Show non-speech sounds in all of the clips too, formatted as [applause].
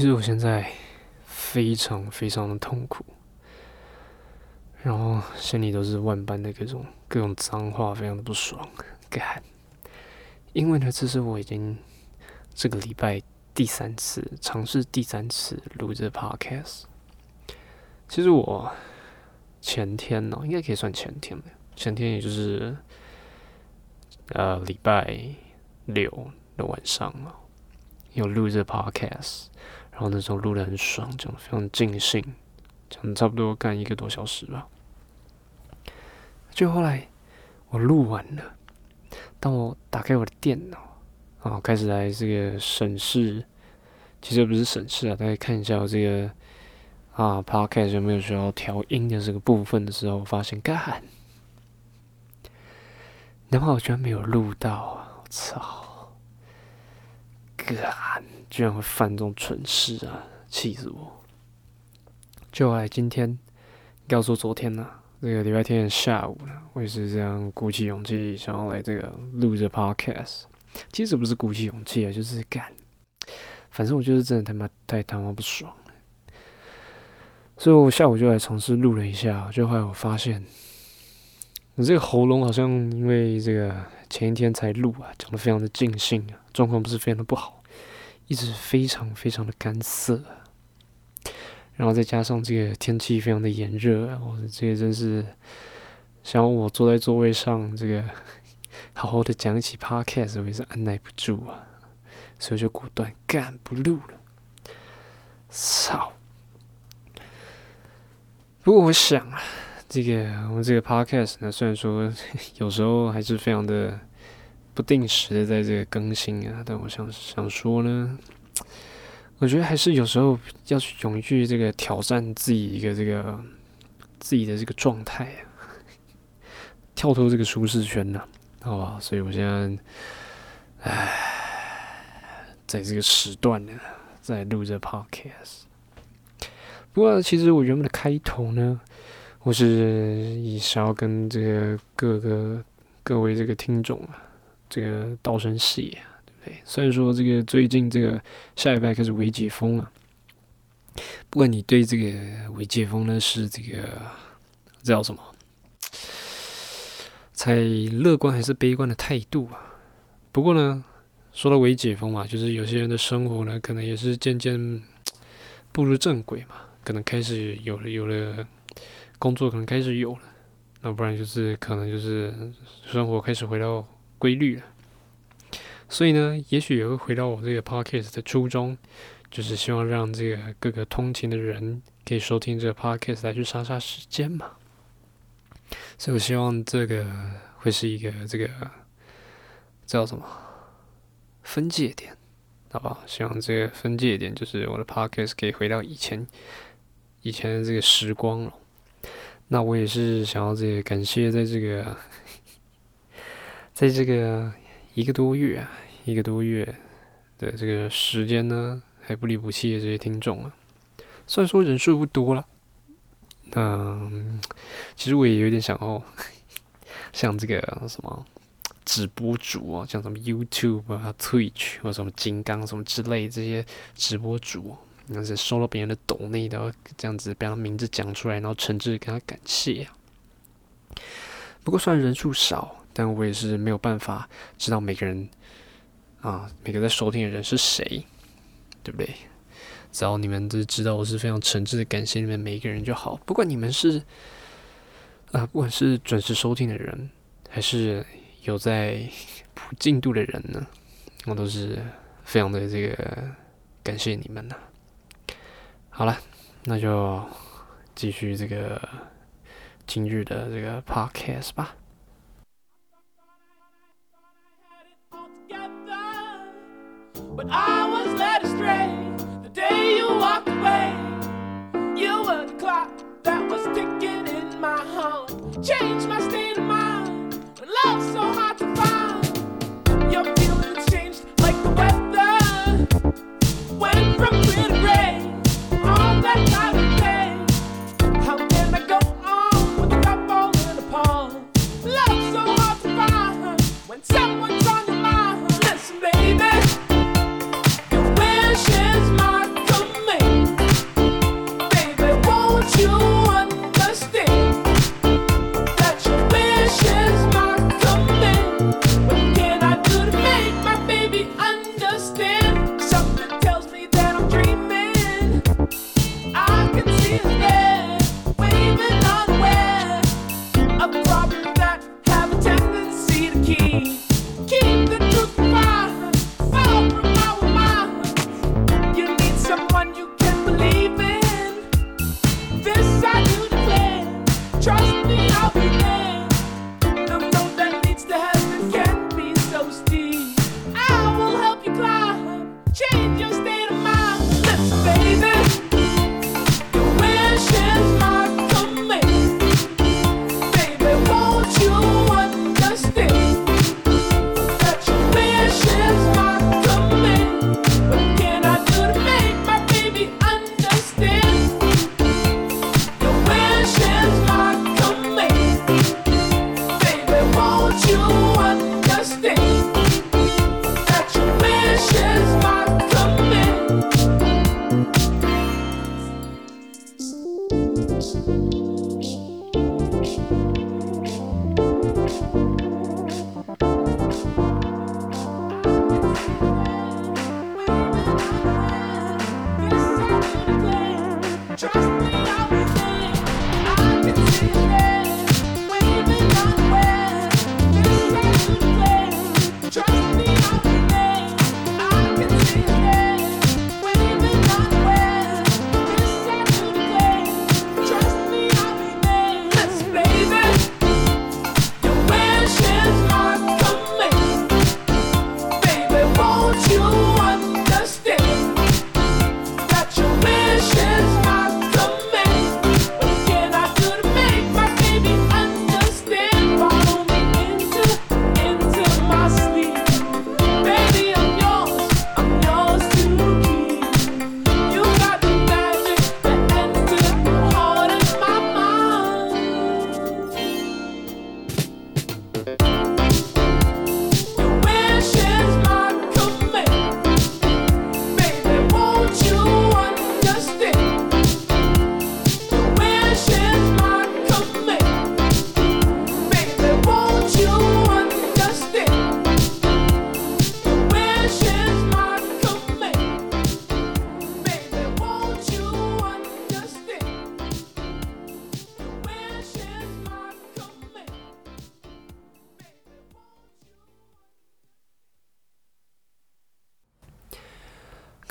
其实我现在非常非常的痛苦，然后心里都是万般的各种各种脏话，非常的不爽，干。因为呢，这是我已经这个礼拜第三次尝试第三次录这 podcast。其实我前天呢，应该可以算前天了前天也就是呃礼拜六的晚上啊，有录这 podcast，然后那时候录的很爽，讲的非常尽兴，讲的差不多干一个多小时吧。就后来我录完了。当我打开我的电脑，啊，开始来这个审视，其实不是审视啊，大家看一下我这个啊，podcast 有没有需要调音的这个部分的时候，发现干，然后我居然没有录到啊！我操，干，居然会犯这种蠢事啊！气死我！就来今天，告诉昨天呢。这个礼拜天的下午呢，我也是这样鼓起勇气想要来这个录这 podcast。其实不是鼓起勇气啊，就是干。反正我就是真的他妈太他妈不爽了，所以我下午就来尝试录了一下，就后来我发现，我这个喉咙好像因为这个前一天才录啊，讲的非常的尽兴啊，状况不是非常的不好，一直非常非常的干涩。然后再加上这个天气非常的炎热，我这个真是想我坐在座位上，这个 [laughs] 好好的讲起 podcast，我也是按耐不住啊，所以就果断干不录了。操！不过我想啊，这个我们这个 podcast 呢，虽然说 [laughs] 有时候还是非常的不定时的在这个更新啊，但我想想说呢。我觉得还是有时候要去勇于去这个挑战自己一个这个自己的这个状态啊，跳脱这个舒适圈呢，好吧？所以我现在，唉，在这个时段呢，在录这 podcast。不过，其实我原本的开头呢，我是以想要跟这个各个各位这个听众啊，这个道生事业啊。对不对，虽然说这个最近这个下礼拜开始微解封了，不管你对这个微解封呢是这个叫什么，采乐观还是悲观的态度啊？不过呢，说到微解封嘛，就是有些人的生活呢，可能也是渐渐步入正轨嘛，可能开始有了有了工作，可能开始有了，那不然就是可能就是生活开始回到规律了。所以呢，也许也会回到我这个 podcast 的初衷，就是希望让这个各个通勤的人可以收听这个 podcast 来去杀杀时间嘛。所以我希望这个会是一个这个叫什么分界点，好不好？希望这个分界点就是我的 podcast 可以回到以前以前的这个时光了。那我也是想要这个感谢在这个在这个。一个多月啊，一个多月的这个时间呢，还不离不弃的这些听众啊，虽然说人数不多了，嗯，其实我也有点想哦，[laughs] 像这个什么直播主啊，像什么 YouTube 啊、Twitch 或什么金刚什么之类这些直播主，那是收了别人的抖内的，这样子把他名字讲出来，然后诚挚跟他感谢。不过虽然人数少。但我也是没有办法知道每个人啊，每个在收听的人是谁，对不对？只要你们都知道，我是非常诚挚的感谢你们每一个人就好。不管你们是啊，不管是准时收听的人，还是有在补进度的人呢，我都是非常的这个感谢你们呢。好了，那就继续这个今日的这个 podcast 吧。But I was led astray the day you walked away. You were the clock that was ticking in my heart. Changed my state of mind. Love's so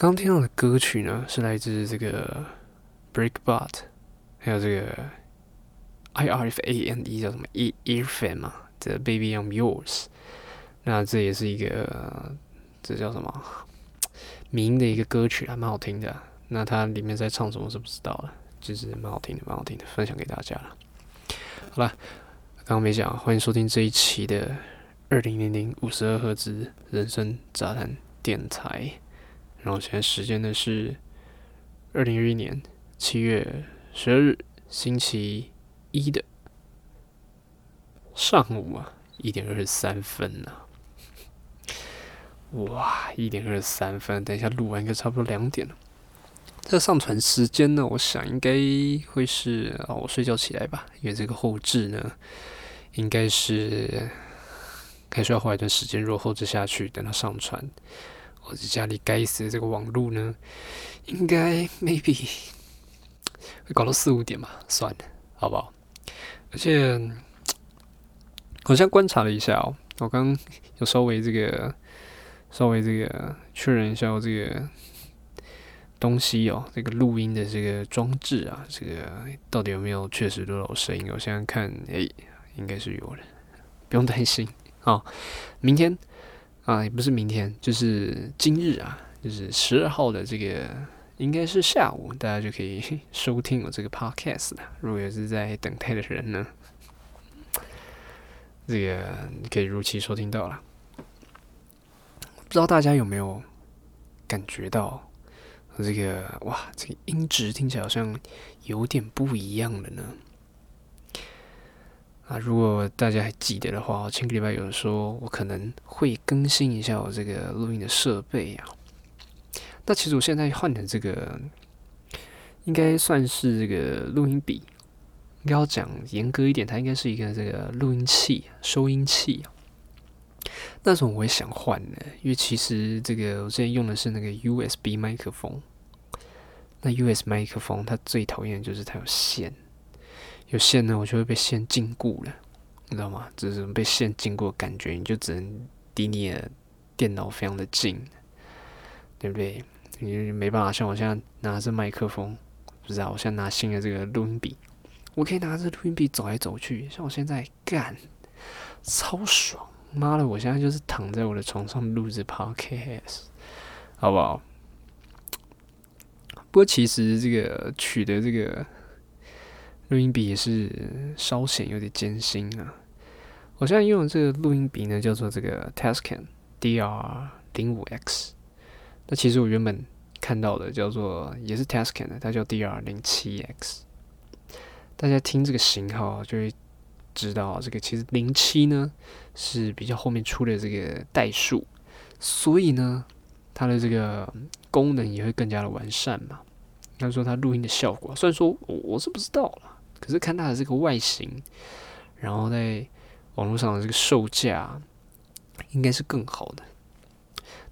刚听到的歌曲呢，是来自这个 Breakbot，还有这个 I R F A N E 叫什么 E e r f a n 嘛，这 Baby I'm Yours。那这也是一个这叫什么名的一个歌曲啊，蛮好听的。那它里面在唱什么是不知道了，就是蛮好听的，蛮好听的，分享给大家了。好了，刚刚没讲，欢迎收听这一期的二零零零五十二赫兹人生杂谈电台。然后现在时间呢是二零二一年七月十二日星期一的上午啊，一点二十三分呐。哇，一点二十三分，等一下录完应该差不多两点了。这上传时间呢，我想应该会是啊，我睡觉起来吧，因为这个后置呢，应该是还需要花一段时间，若后置下去，等它上传。我这家里该死的这个网络呢，应该 maybe 会搞到四五点吧，算了，好不好？而且我现在观察了一下哦，我刚有稍微这个稍微这个确认一下我这个东西哦，这个录音的这个装置啊，这个到底有没有确实录到声音？我现在看，哎，应该是有的，不用担心啊，明天。啊，也不是明天，就是今日啊，就是十二号的这个，应该是下午，大家就可以 [laughs] 收听我这个 podcast 了。如果也是在等待的人呢，这个可以如期收听到了。不知道大家有没有感觉到这个哇，这个音质听起来好像有点不一样了呢？啊，如果大家还记得的话，前个礼拜有人说我可能会更新一下我这个录音的设备啊。那其实我现在换的这个，应该算是这个录音笔，应该要讲严格一点，它应该是一个这个录音器、收音器啊。那种我也想换的，因为其实这个我之前用的是那个 USB 麦克风，那 USB 麦克风它最讨厌的就是它有线。有线呢，我就会被线禁锢了，你知道吗？这种被线禁锢的感觉，你就只能离你的电脑非常的近，对不对？你没办法像我现在拿着麦克风，不知道我现在拿新的这个录音笔，我可以拿着录音笔走来走去，像我现在干，超爽！妈的，我现在就是躺在我的床上录着 podcast，好不好？不过其实这个取得这个。录音笔也是稍显有点艰辛啊！我现在用的这个录音笔呢，叫做这个 Tascam DR 零五 X。那其实我原本看到的叫做也是 Tascam 的，它叫 DR 零七 X。大家听这个型号就会知道，这个其实零七呢是比较后面出的这个代数，所以呢它的这个功能也会更加的完善嘛。那说它录音的效果，虽然说我我是不知道了。可是看它的这个外形，然后在网络上的这个售价，应该是更好的。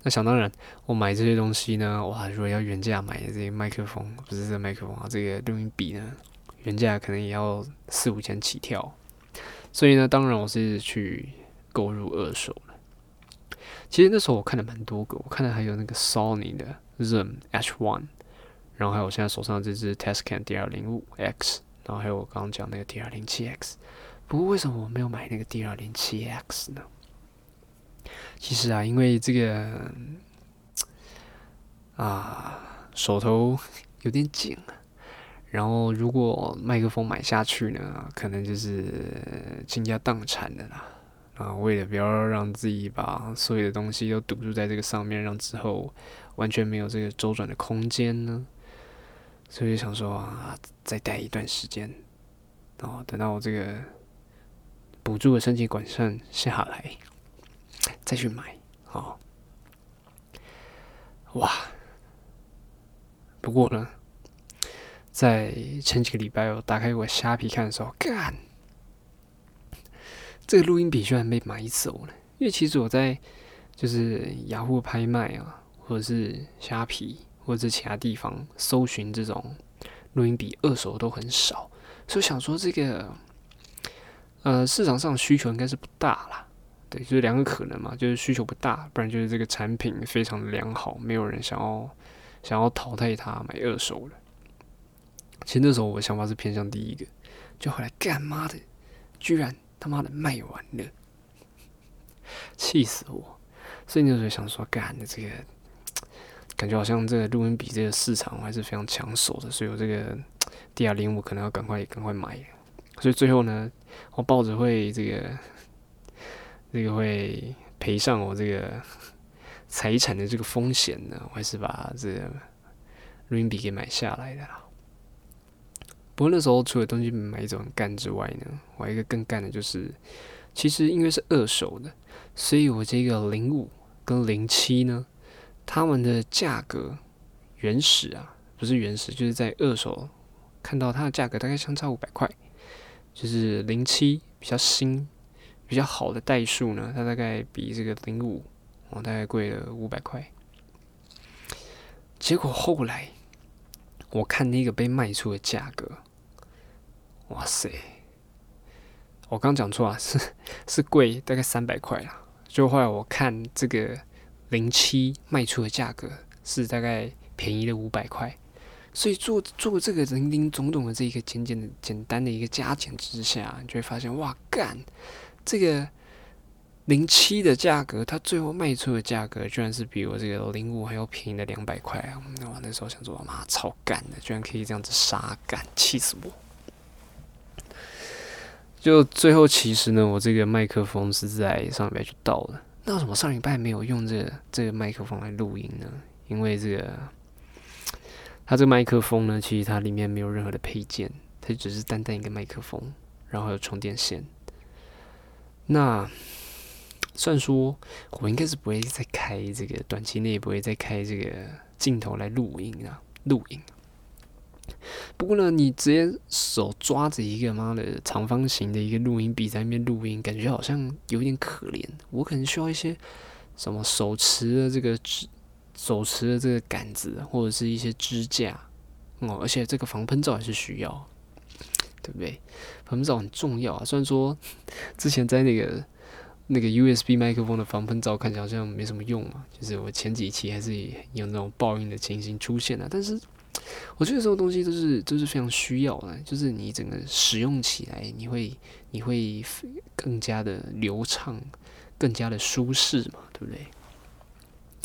那想当然，我买这些东西呢，哇，如果要原价买的这些麦克风，不是这麦克风啊，这个录音笔呢，原价可能也要四五千起跳。所以呢，当然我是去购入二手的。其实那时候我看了蛮多个，我看了还有那个 Sony 的 Zoom H1，然后还有我现在手上这支 Tascam DR05X。然后还有我刚刚讲那个 D 二零七 X，不过为什么我没有买那个 D 二零七 X 呢？其实啊，因为这个啊手头有点紧，然后如果麦克风买下去呢，可能就是倾家荡产的啦。啊，为了不要让自己把所有的东西都堵住在这个上面，让之后完全没有这个周转的空间呢。所以想说啊，再待一段时间，然后等到我这个补助的申请管上下来，再去买。好，哇！不过呢，在前几个礼拜我打开我虾皮看的时候，干，这个录音笔居然被买走了。因为其实我在就是雅虎拍卖啊，或者是虾皮。或者其他地方搜寻这种录音笔二手都很少，所以想说这个呃市场上需求应该是不大啦。对，就是两个可能嘛，就是需求不大，不然就是这个产品非常的良好，没有人想要想要淘汰它买二手的。其实那时候我的想法是偏向第一个，就后来干妈的，居然他妈的卖完了，[laughs] 气死我！所以那时候想说，干的这个感觉好像这个录音笔这个市场还是非常抢手的，所以我这个 [tsk] D R 零五可能要赶快赶快买。所以最后呢，我抱着会这个这个会赔上我这个财产的这个风险呢，我还是把这个录音笔给买下来的啦。不过那时候除了东西买一种干之外呢，我还一个更干的就是，其实因为是二手的，所以我这个零五跟零七呢，他们的价格原始啊，不是原始，就是在二手看到它的价格大概相差五百块。就是零七比较新、比较好的代数呢，它大概比这个零五哦大概贵了五百块。结果后来我看那个被卖出的价格，哇塞！我刚讲错啊，是是贵大概三百块啊。就后来我看这个零七卖出的价格是大概便宜了五百块。所以做做这个零零总总的这一个简简的简单的一个加减之下，你就会发现哇干，这个零七的价格，它最后卖出的价格居然是比我这个零五还要便宜的两百块啊！我，那时候想说妈超干的，居然可以这样子杀干，气死我！就最后其实呢，我这个麦克风是在上礼拜就到了，那为什么上礼拜没有用这这个麦克风来录音呢？因为这个。它这个麦克风呢，其实它里面没有任何的配件，它只是单单一个麦克风，然后有充电线。那虽然说我应该是不会再开这个，短期内不会再开这个镜头来录音啊，录音。[laughs] 不过呢，你直接手抓着一个妈的长方形的一个录音笔在那边录音，感觉好像有点可怜。我可能需要一些什么手持的这个支。手持的这个杆子或者是一些支架哦，而且这个防喷罩还是需要，对不对？防喷罩很重要啊。虽然说之前在那个 [laughs] 那个 USB 麦克风的防喷罩看起来好像没什么用嘛，就是我前几期还是有那种爆音的情形出现了。但是我觉得这种东西都是都是非常需要的，就是你整个使用起来你会你会更加的流畅，更加的舒适嘛，对不对？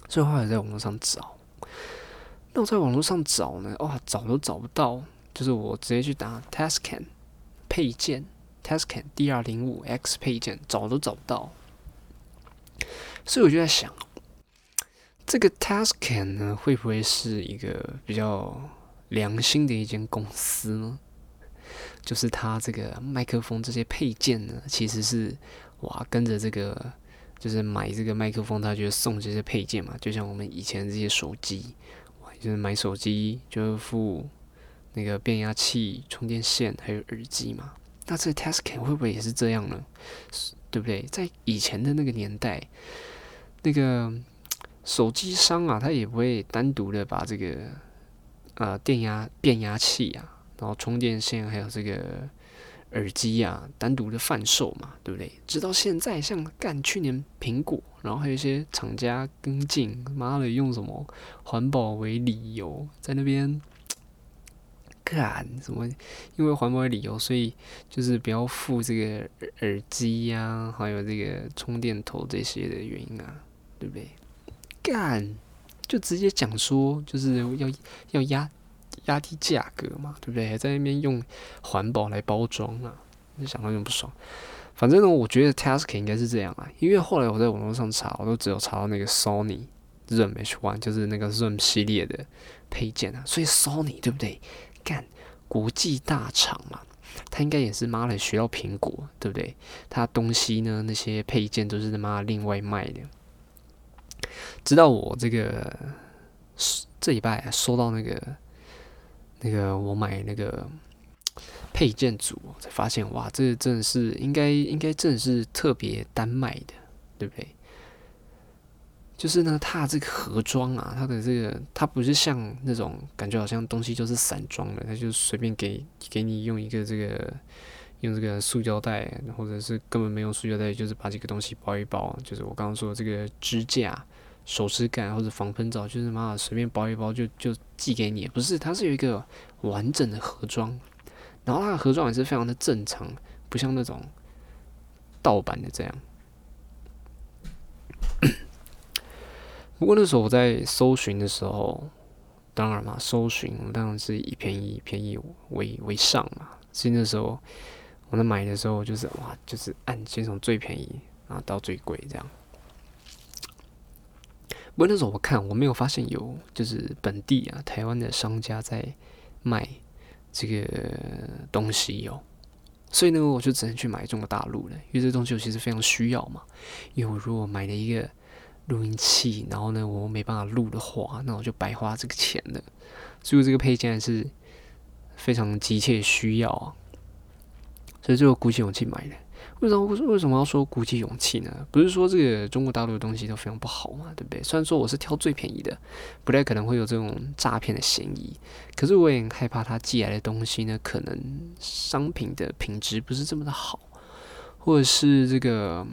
最后还在网络上找，那我在网络上找呢？哇，找都找不到。就是我直接去打 Tascam 配件，Tascam D 二零五 X 配件，找都找不到。所以我就在想，这个 Tascam 呢，会不会是一个比较良心的一间公司呢？就是它这个麦克风这些配件呢，其实是哇跟着这个。就是买这个麦克风，它就送这些配件嘛，就像我们以前这些手机，就是买手机就附那个变压器、充电线还有耳机嘛。那这个 Tascam 会不会也是这样呢？对不对？在以前的那个年代，那个手机商啊，他也不会单独的把这个呃电压变压器啊，然后充电线还有这个。耳机呀，单独的贩售嘛，对不对？直到现在，像干去年苹果，然后还有一些厂家跟进，妈的，用什么环保为理由，在那边 [tsk] 干什么？因为环保为理由，所以就是不要付这个耳机呀，还有这个充电头这些的原因啊，对不对？干就直接讲说，就是要要压。压低价格嘛，对不对？在那边用环保来包装啊，就想到就不爽。反正呢，我觉得 Task 应该是这样啊，因为后来我在网络上查，我都只有查到那个 Sony Zoom H1，就是那个 Zoom 系列的配件啊。所以 Sony 对不对？干国际大厂嘛，他应该也是妈的学到苹果，对不对？他东西呢，那些配件都是他妈另外卖的。直到我这个这礼拜收到那个。那个我买那个配件组才发现，哇，这真的是应该应该真的是特别单卖的，对不对？就是呢，它这个盒装啊，它的这个它不是像那种感觉好像东西就是散装的，它就随便给给你用一个这个用这个塑胶袋，或者是根本没用塑胶袋，就是把这个东西包一包，就是我刚刚说的这个支架手持感或者防喷罩，就是妈的随便包一包就就寄给你，不是，它是有一个完整的盒装，然后它的盒装也是非常的正常，不像那种盗版的这样。[coughs] 不过那时候我在搜寻的时候，当然嘛，搜寻当然是以便宜便宜为为上嘛，所以那时候我在买的时候就是哇，就是按先从最便宜然后到最贵这样。不过那时候我看我没有发现有就是本地啊台湾的商家在卖这个东西哦，所以呢我就只能去买中国大陆的，因为这东西我其实非常需要嘛。因为我如果买了一个录音器，然后呢我没办法录的话，那我就白花这个钱了。所以这个配件是非常急切需要啊，所以就鼓起勇气买的。为什么为什么要说鼓起勇气呢？不是说这个中国大陆的东西都非常不好嘛，对不对？虽然说我是挑最便宜的，不太可能会有这种诈骗的嫌疑，可是我也很害怕他寄来的东西呢，可能商品的品质不是这么的好，或者是这个，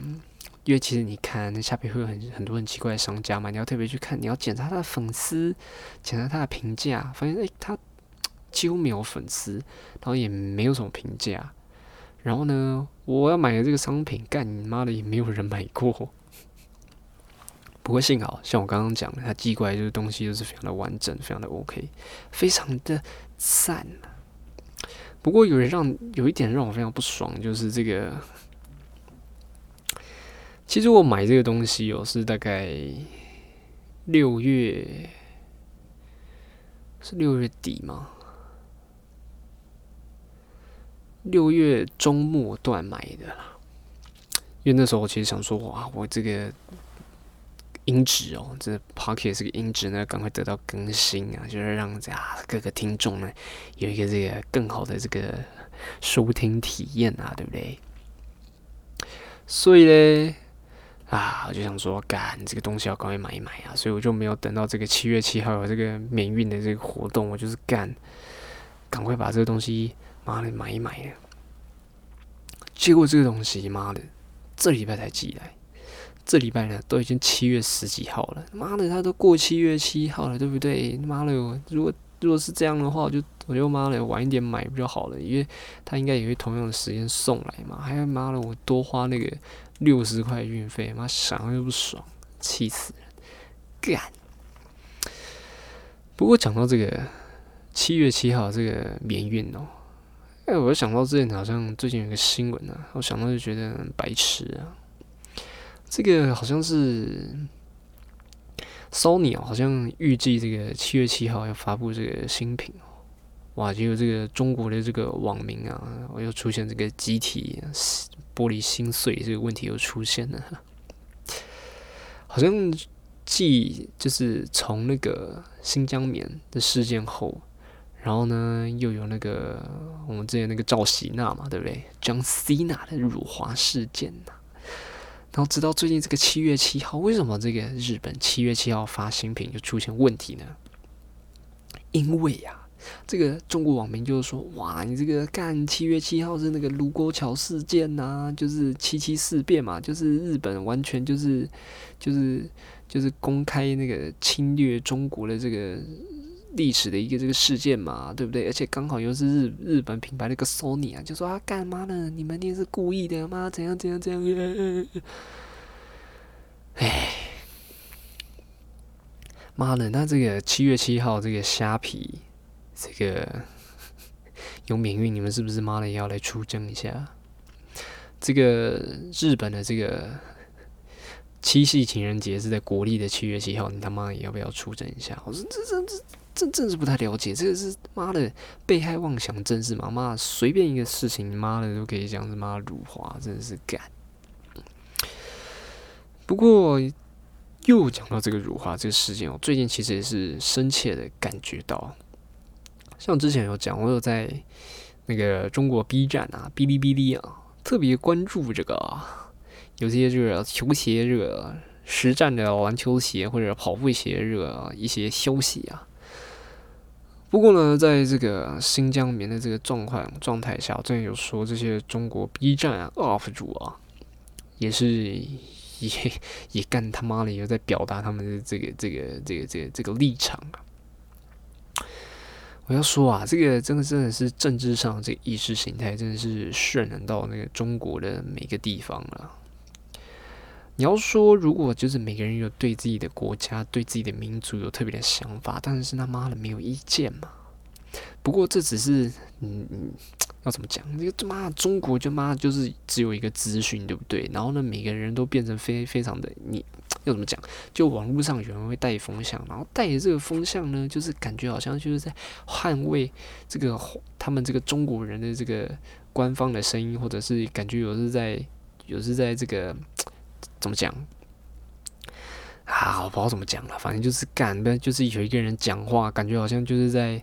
因为其实你看那下面会有很很多很奇怪的商家嘛，你要特别去看，你要检查他的粉丝，检查他的评价，发现诶，他几乎没有粉丝，然后也没有什么评价。然后呢，我要买的这个商品，干你妈的也没有人买过。[laughs] 不过幸好，像我刚刚讲的，它寄过来就是东西就是非常的完整，非常的 OK，非常的赞。不过有人让有一点让我非常不爽，就是这个，其实我买这个东西哦，是大概六月，是六月底吗？六月中末段买的啦，因为那时候我其实想说，哇，我这个音质哦，这 Pocket 这个音质呢，赶快得到更新啊，就是让啊各个听众呢有一个这个更好的这个收听体验啊，对不对？所以呢，啊，我就想说，干这个东西要赶快买一买啊，所以我就没有等到这个七月七号有这个免运的这个活动，我就是干，赶快把这个东西。妈的，买一买呀！结果这个东西，妈的，这礼拜才寄来。这礼拜呢，都已经七月十几号了。妈的，他都过七月七号了，对不对？妈的，如果如果是这样的话，我就我就妈的晚一点买不就好了？因为他应该也会同样的时间送来嘛。还要妈的，我多花那个六十块运费，妈想又不爽，气死人！干。不过讲到这个七月七号这个免运哦。哎，我想到之前好像最近有个新闻啊，我想到就觉得白痴啊。这个好像是 Sony，好像预计这个七月七号要发布这个新品哦。哇，结果这个中国的这个网民啊，我又出现这个集体玻璃心碎这个问题又出现了。好像继就是从那个新疆棉的事件后。然后呢，又有那个我们之前那个赵喜娜嘛，对不对？John Cena 的辱华事件呐。然后直到最近这个七月七号，为什么这个日本七月七号发新品就出现问题呢？因为呀，这个中国网民就是说，哇，你这个干七月七号是那个卢沟桥事件呐，就是七七事变嘛，就是日本完全就是就是就是公开那个侵略中国的这个。历史的一个这个事件嘛，对不对？而且刚好又是日日本品牌的一个 Sony 啊，就说啊，干嘛呢？你们一定是故意的吗？怎样怎样怎样？哎，妈的！那这个七月七号这个虾皮这个 [laughs] 有免运，你们是不是妈的也要来出征一下？这个日本的这个七夕情人节是在国历的七月七号，你他妈也要不要出征一下？我说这这这。真真是不太了解，这个是妈的被害妄想症是吗？妈随便一个事情，妈的都可以讲是妈辱华，真的是干。不过又讲到这个辱华这个事件，我最近其实也是深切的感觉到，像之前有讲，我有在那个中国 B 站啊、哔哩哔哩啊，特别关注这个有些这个球鞋这个实战的篮球鞋或者跑步鞋这个一些消息啊。不过呢，在这个新疆棉的这个状况状态下，我之前有说这些中国 B 站啊 UP 主啊，也是 [laughs] 也也干他妈的也在表达他们的这个这个这个这个这个立场啊。我要说啊，这个真的真的是政治上这意识形态，真的是渲染到那个中国的每个地方了。你要说，如果就是每个人有对自己的国家、对自己的民族有特别的想法，但是他妈的没有意见嘛。不过这只是，嗯嗯，要怎么讲？这个他妈中国就妈就是只有一个资讯，对不对？然后呢，每个人都变成非非常的，你要怎么讲？就网络上有人会带风向，然后带着这个风向呢，就是感觉好像就是在捍卫这个他们这个中国人的这个官方的声音，或者是感觉有是在有是在这个怎么讲？啊，我不知道怎么讲了，反正就是干，不就是有一个人讲话，感觉好像就是在。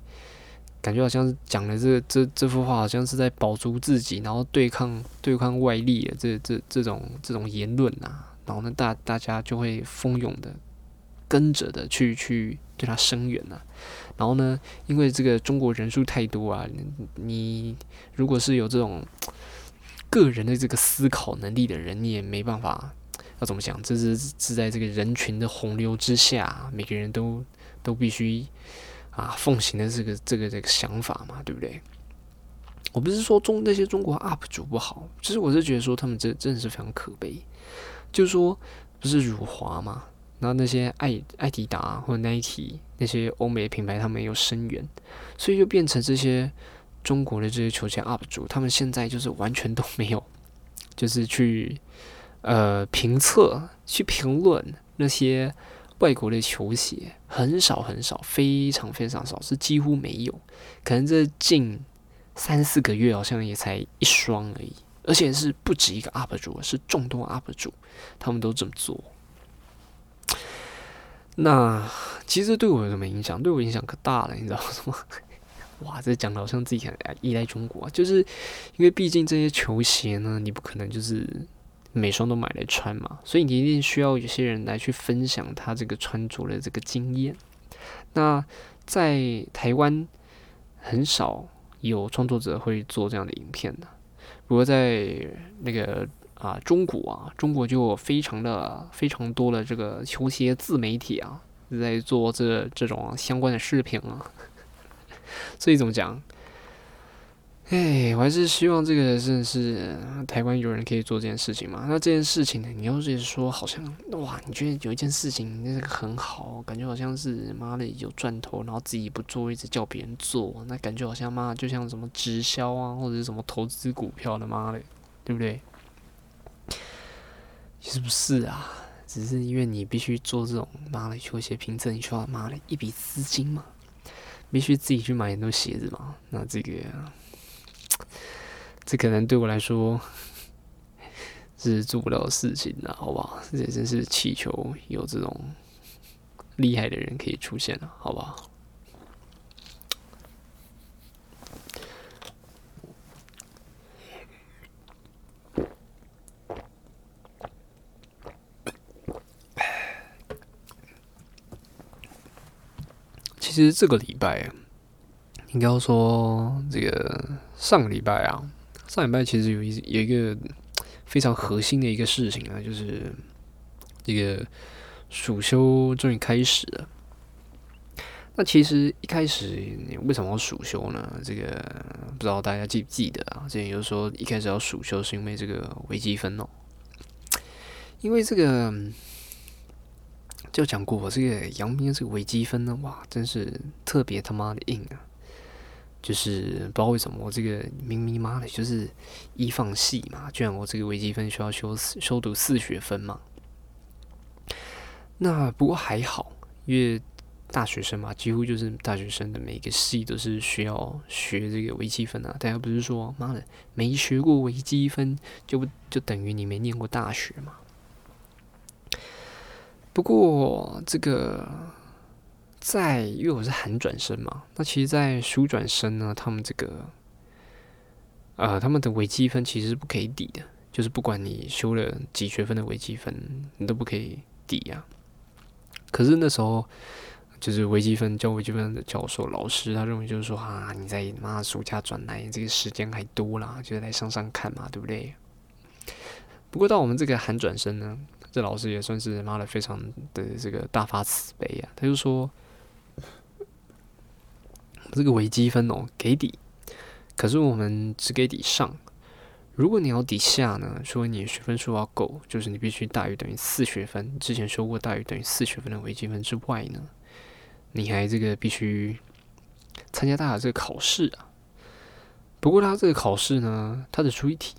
感觉好像是讲的这这这幅画，好像是在保足自己，然后对抗对抗外力的这这这种这种言论啊，然后呢大大家就会蜂拥的跟着的去去对他声援啊，然后呢，因为这个中国人数太多啊，你如果是有这种个人的这个思考能力的人，你也没办法要怎么讲，这是是在这个人群的洪流之下，每个人都都必须。啊，奉行的这个这个这个想法嘛，对不对？我不是说中那些中国 UP 主不好，其实我是觉得说他们真真的是非常可悲。就是说，不是辱华嘛，然后那些爱爱迪达或者 Nike 那些欧美品牌，他们也有声援，所以就变成这些中国的这些球鞋 UP 主，他们现在就是完全都没有，就是去呃评测、去评论那些。外国的球鞋很少很少，非常非常少，是几乎没有。可能这近三四个月好像也才一双而已，而且是不止一个 UP 主，是众多 UP 主，他们都这么做。那其实对我有什么影响？对我影响可大了，你知道吗？哇，这讲的好像自己很依赖中国，就是因为毕竟这些球鞋呢，你不可能就是。每双都买来穿嘛，所以你一定需要有些人来去分享他这个穿着的这个经验。那在台湾很少有创作者会做这样的影片的，不过在那个啊中国啊，中国就非常的非常多的这个球鞋自媒体啊，在做这这种相关的视频啊。[laughs] 所以怎么讲？哎，我还是希望这个真的是台湾有人可以做这件事情嘛？那这件事情呢？你要是说好像哇，你觉得有一件事情那个很好，感觉好像是妈的有赚头，然后自己不做，一直叫别人做，那感觉好像妈的就像什么直销啊，或者是什么投资股票的妈的，对不对？是不是啊，只是因为你必须做这种妈的球鞋评测，你需要妈的一笔资金嘛，必须自己去买很多鞋子嘛，那这个。这可能对我来说 [laughs] 是做不了的事情了，好不好？这真是祈求有这种厉害的人可以出现了，好不好？其实这个礼拜，应该说这个上个礼拜啊。上礼拜其实有一有一个非常核心的一个事情啊，就是这个暑休终于开始了。那其实一开始你为什么要暑休呢？这个不知道大家记不记得啊？之前有说一开始要暑休是因为这个微积分哦，因为这个就讲过这个阳明这个微积分呢，哇，真是特别他妈的硬啊！就是不知道为什么我这个明明妈的，就是一放系嘛，居然我这个微积分需要修修读四学分嘛。那不过还好，因为大学生嘛，几乎就是大学生的每个系都是需要学这个微积分啊。大家不是说妈的没学过微积分就不就等于你没念过大学嘛？不过这个。在，因为我是寒转生嘛，那其实，在暑转生呢，他们这个，呃，他们的微积分其实是不可以抵的，就是不管你修了几学分的微积分，你都不可以抵呀。可是那时候，就是微积分教微积分的教授老师，他认为就是说啊，你在妈暑假转来，这个时间还多啦，就是来上上看嘛，对不对？不过到我们这个寒转生呢，这老师也算是妈的非常的这个大发慈悲啊，他就说这个微积分哦给底，可是我们只给底上。如果你要底下呢，说你学分数要够，就是你必须大于等于四学分，之前说过大于等于四学分的微积分之外呢，你还这个必须参加大的这个考试啊。不过他这个考试呢，他只出一题，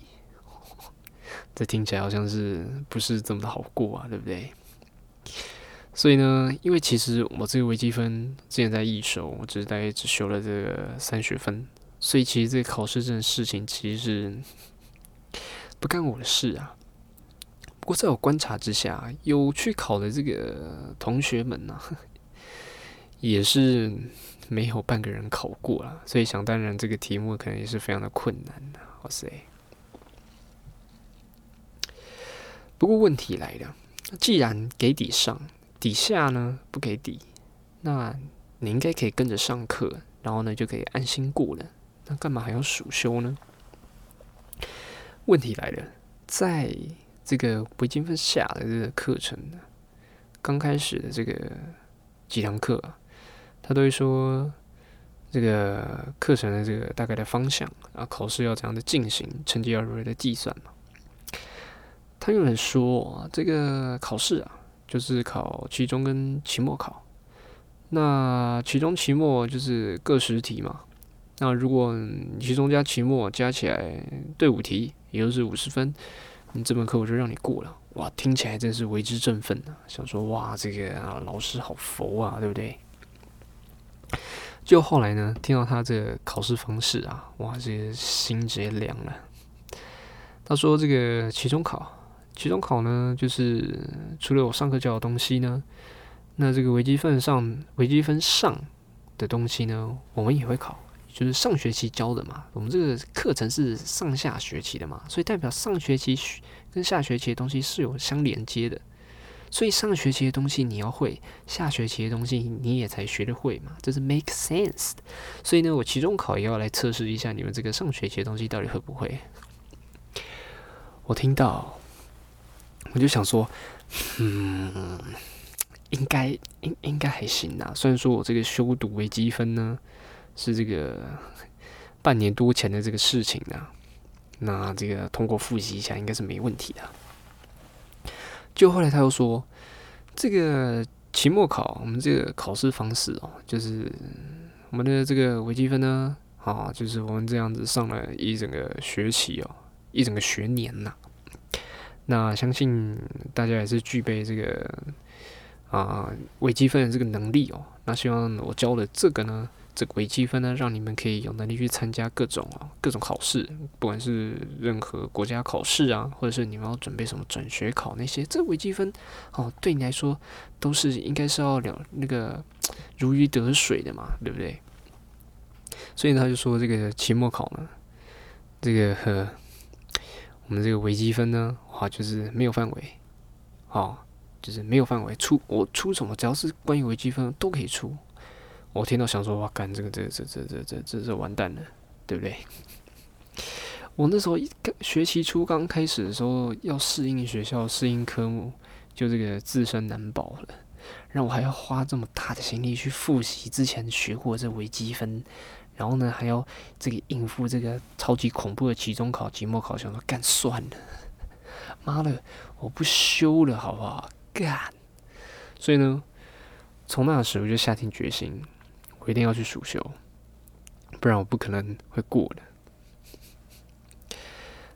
[laughs] 这听起来好像是不是这么的好过啊，对不对？所以呢，因为其实我这个微积分之前在一手，我只是大概只修了这个三学分，所以其实这个考试这件事情其实是。不干我的事啊！不过在我观察之下，有去考的这个同学们呢，[laughs] 也是没有半个人考过了，所以想当然，这个题目可能也是非常的困难的。哇塞！不过问题来了，既然给底上，底下呢不给底，那你应该可以跟着上课，然后呢就可以安心过了。那干嘛还要暑修呢？问题来了，在这个微积分下的这个课程，刚开始的这个几堂课啊，他都会说这个课程的这个大概的方向啊，考试要怎样的进行，成绩要如何的计算嘛。他有人说这个考试啊，就是考期中跟期末考，那期中、期末就是各十题嘛。那如果期中加期末加起来对五题。也就是五十分，你这门课我就让你过了。哇，听起来真是为之振奋啊！想说哇，这个啊老师好佛啊，对不对？就后来呢，听到他这个考试方式啊，哇，这个心直接凉了。他说这个期中考，期中考呢，就是除了我上课教的东西呢，那这个微积分上微积分上的东西呢，我们也会考。就是上学期教的嘛，我们这个课程是上下学期的嘛，所以代表上学期跟下学期的东西是有相连接的，所以上学期的东西你要会，下学期的东西你也才学得会嘛，这是 make sense。所以呢，我期中考也要来测试一下你们这个上学期的东西到底会不会。我听到，我就想说，嗯，应该应应该还行啦，虽然说我这个修读微积分呢。是这个半年多前的这个事情呢，那这个通过复习一下应该是没问题的。就后来他又说，这个期末考我们这个考试方式哦，就是我们的这个微积分呢，啊，就是我们这样子上了一整个学期哦，一整个学年呐。那相信大家也是具备这个啊微积分的这个能力哦。那希望我教的这个呢。这个微积分呢，让你们可以有能力去参加各种啊各种考试，不管是任何国家考试啊，或者是你们要准备什么转学考那些，这微积分哦，对你来说都是应该是要了那个 [tsk] 如鱼得水的嘛，对不对？所以他就说这个期末考呢，这个和我们这个微积分呢，哇，就是没有范围，哦，就是没有范围出我出什么，只要是关于微积分都可以出。我听到想说，哇，干这个，这这这这这这这完蛋了，对不对？我那时候一学期初刚开始的时候，要适应学校、适应科目，就这个自身难保了。让我还要花这么大的心力去复习之前学过这微积分，然后呢，还要这个应付这个超级恐怖的期中考、期末考，想说干算了，妈的，我不修了，好不好？干！所以呢，从那时我就下定决心。我一定要去暑修，不然我不可能会过的。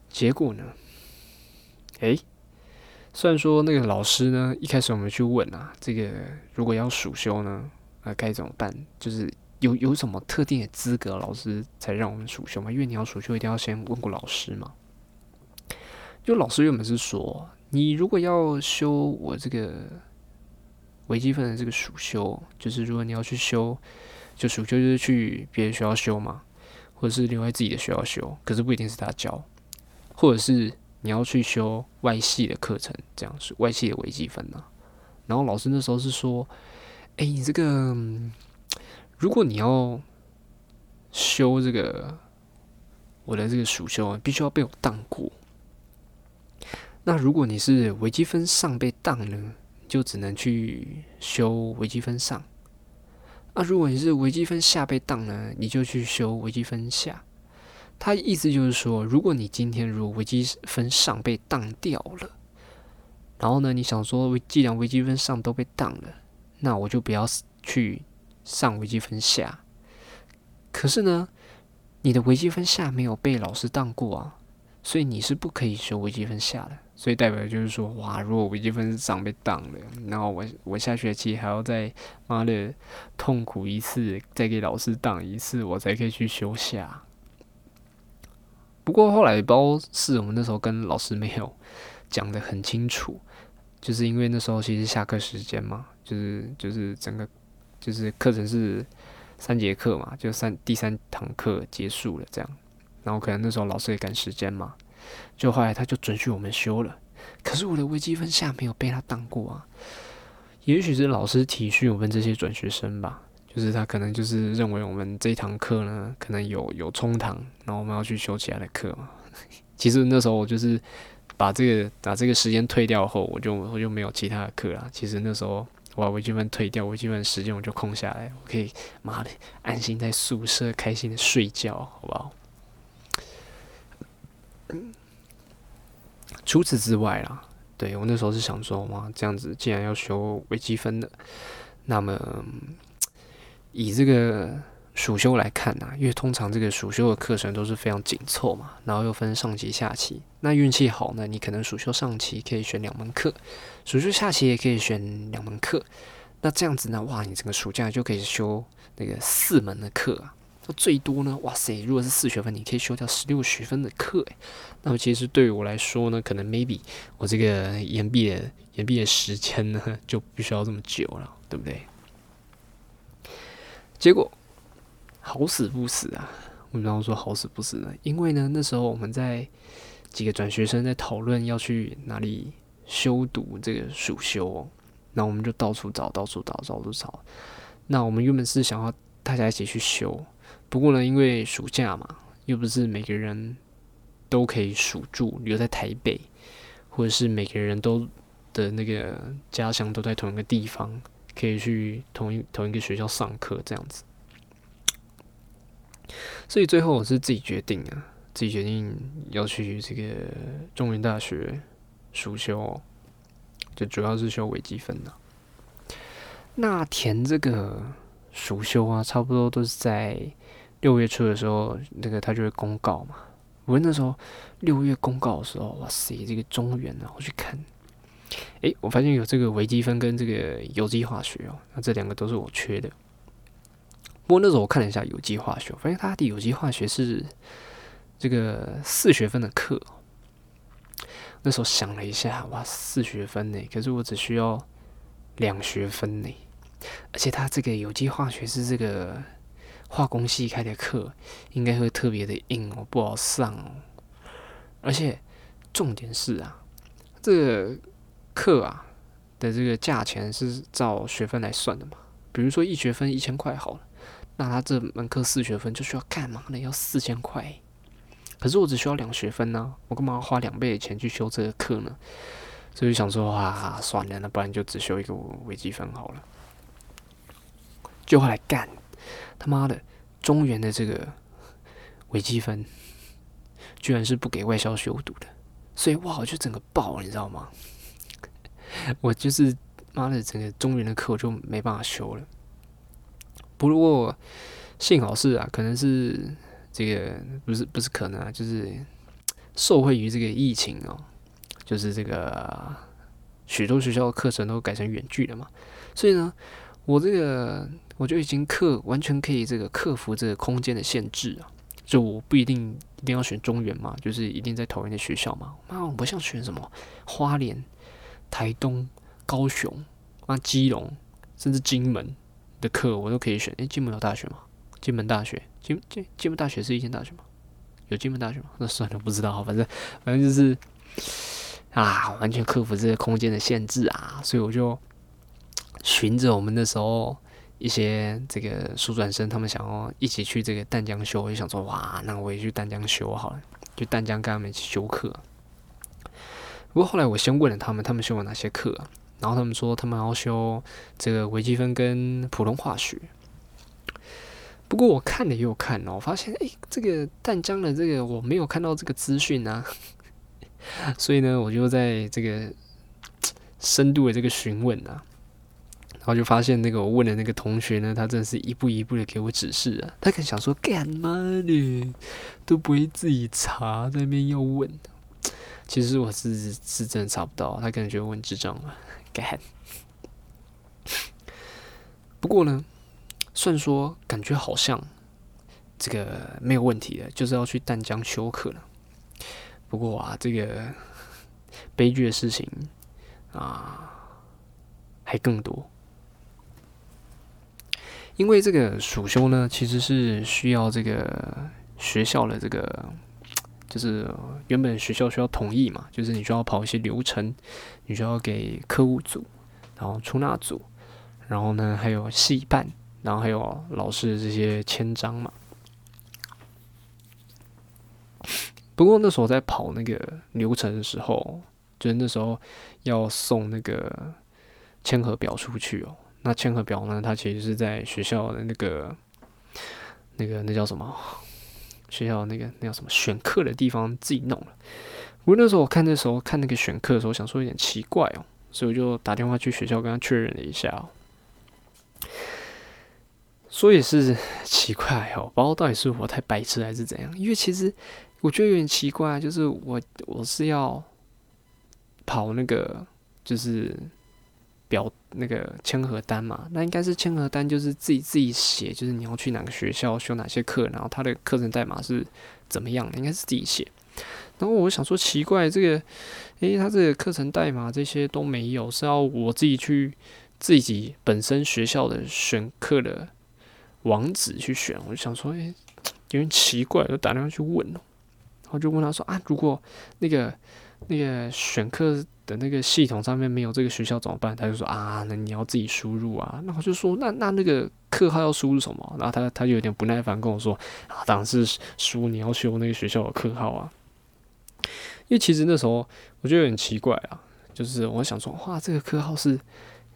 结果呢？诶，虽然说那个老师呢，一开始我们去问啊，这个如果要暑修呢，啊该怎么办？就是有有什么特定的资格，老师才让我们暑修吗？因为你要暑修，一定要先问过老师嘛。就老师原本是说，你如果要修我这个微积分的这个暑修，就是如果你要去修。就暑修就是去别的学校修嘛，或者是留在自己的学校修，可是不一定是他教，或者是你要去修外系的课程，这样是外系的微积分呢。然后老师那时候是说：“哎，你这个如果你要修这个我的这个暑修，必须要被我当过。那如果你是微积分上被当呢，就只能去修微积分上。那如果你是微积分下被当呢，你就去修微积分下。他意思就是说，如果你今天如果微积分上被当掉了，然后呢，你想说，既然微积分上都被当了，那我就不要去上微积分下。可是呢，你的微积分下没有被老师当过啊，所以你是不可以修微积分下的。所以代表就是说，哇，如果微积分上被当了，然后我我下学期还要再妈的痛苦一次，再给老师当一次，我才可以去修下。不过后来包是我们那时候跟老师没有讲的很清楚，就是因为那时候其实下课时间嘛，就是就是整个就是课程是三节课嘛，就三第三堂课结束了这样，然后可能那时候老师也赶时间嘛。就后来他就准许我们修了，可是我的微积分下没有被他当过啊。也许是老师体恤我们这些转学生吧，就是他可能就是认为我们这堂课呢，可能有有冲堂，然后我们要去修其他的课嘛。[laughs] 其实那时候我就是把这个把这个时间退掉后，我就我就没有其他的课了。其实那时候我把微积分退掉，微积分时间我就空下来，我可以妈的安心在宿舍开心的睡觉，好不好？除此之外啦，对我那时候是想说嘛，这样子既然要修微积分的，那么以这个暑修来看呐，因为通常这个暑修的课程都是非常紧凑嘛，然后又分上期下期。那运气好呢，你可能暑修上期可以选两门课，暑假下期也可以选两门课。那这样子呢，哇，你整个暑假就可以修那个四门的课啊。那最多呢？哇塞！如果是四学分，你可以修掉十六学分的课诶。那么其实对于我来说呢，可能 maybe 我这个延毕的延毕的时间呢，[laughs] 就不需要这么久了，对不对？结果好死不死啊！为什么说好死不死呢？因为呢，那时候我们在几个转学生在讨论要去哪里修读这个暑修，那我们就到处找，到处找，到处找。那我们原本是想要大家一起去修。不过呢，因为暑假嘛，又不是每个人都可以暑住留在台北，或者是每个人都的那个家乡都在同一个地方，可以去同一同一个学校上课这样子。所以最后我是自己决定啊，自己决定要去这个中原大学暑修，就主要是修微积分的。那填这个暑修啊，差不多都是在。六月初的时候，那个他就会公告嘛。我那时候六月公告的时候，哇塞，这个中原啊，我去看，诶，我发现有这个微积分跟这个有机化学哦，那这两个都是我缺的。不过那时候我看了一下有机化学，发现它的有机化学是这个四学分的课。那时候想了一下，哇，四学分呢，可是我只需要两学分呢，而且他这个有机化学是这个。化工系开的课应该会特别的硬哦，不好上哦。而且重点是啊，这个课啊的这个价钱是照学分来算的嘛。比如说一学分一千块好了，那他这门课四学分就需要干嘛呢？要四千块。可是我只需要两学分呢，我干嘛要花两倍的钱去修这个课呢？所以想说啊，算了，那不然就只修一个微积分好了。就后来干。他妈的，中原的这个微积分，居然是不给外校修读的，所以哇，就整个爆，你知道吗？我就是妈的，整个中原的课我就没办法修了。不过幸好是啊，可能是这个不是不是可能啊，就是受惠于这个疫情哦，就是这个许多学校的课程都改成远距了嘛，所以呢，我这个。我就已经克完全可以这个克服这个空间的限制啊！就我不一定一定要选中原嘛，就是一定在桃园的学校嘛。妈，我不想选什么花莲、台东、高雄、啊基隆，甚至金门的课我都可以选。诶，金门有大学吗？金门大学，金金金门大学是一间大学吗？有金门大学吗？[laughs] 那算了，不知道。反正反正就是啊，完全克服这个空间的限制啊！所以我就循着我们那时候。一些这个书转生，他们想要一起去这个淡江修，我就想说，哇，那我也去淡江修好了，去淡江跟他们一起修课。不过后来我先问了他们，他们修了哪些课？然后他们说他们要修这个微积分跟普通化学。不过我看了又看哦，我发现哎，这个淡江的这个我没有看到这个资讯啊，[laughs] 所以呢，我就在这个深度的这个询问啊，然后就发现那个我问的那个同学呢，他真的是一步一步的给我指示啊，他可能想说干嘛呢，都不会自己查，那边要问。其实我是是真的查不到，他可能觉得我智障嘛，干。不过呢，虽然说感觉好像这个没有问题的，就是要去淡江休课了。不过啊，这个悲剧的事情啊还更多，因为这个暑休呢，其实是需要这个学校的这个。就是原本学校需要同意嘛，就是你需要跑一些流程，你需要给科务组，然后出纳组，然后呢还有系办，然后还有老师的这些签章嘛。不过那时候在跑那个流程的时候，就是那时候要送那个签合表出去哦。那签合表呢，它其实是在学校的那个那个那叫什么？学校那个那叫什么选课的地方自己弄了。不过那时候我看那时候看那个选课的时候，想说有点奇怪哦，所以我就打电话去学校跟他确认了一下哦。说也是奇怪哦，不知道到底是我太白痴还是怎样。因为其实我觉得有点奇怪，就是我我是要跑那个就是。表那个签合单嘛，那应该是签合单，就是自己自己写，就是你要去哪个学校修哪些课，然后他的课程代码是怎么样的，应该是自己写。然后我想说奇怪，这个，诶，他这个课程代码这些都没有，是要我自己去自己本身学校的选课的网址去选。我就想说，诶，有点奇怪，就打电话去问然后就问他说啊，如果那个那个选课。的那个系统上面没有这个学校怎么办？他就说啊，那你要自己输入啊。那我就说，那那那个课号要输入什么？然后他他就有点不耐烦跟我说啊，当然是输你要修那个学校的课号啊。因为其实那时候我觉得有点奇怪啊，就是我想说，哇，这个课号是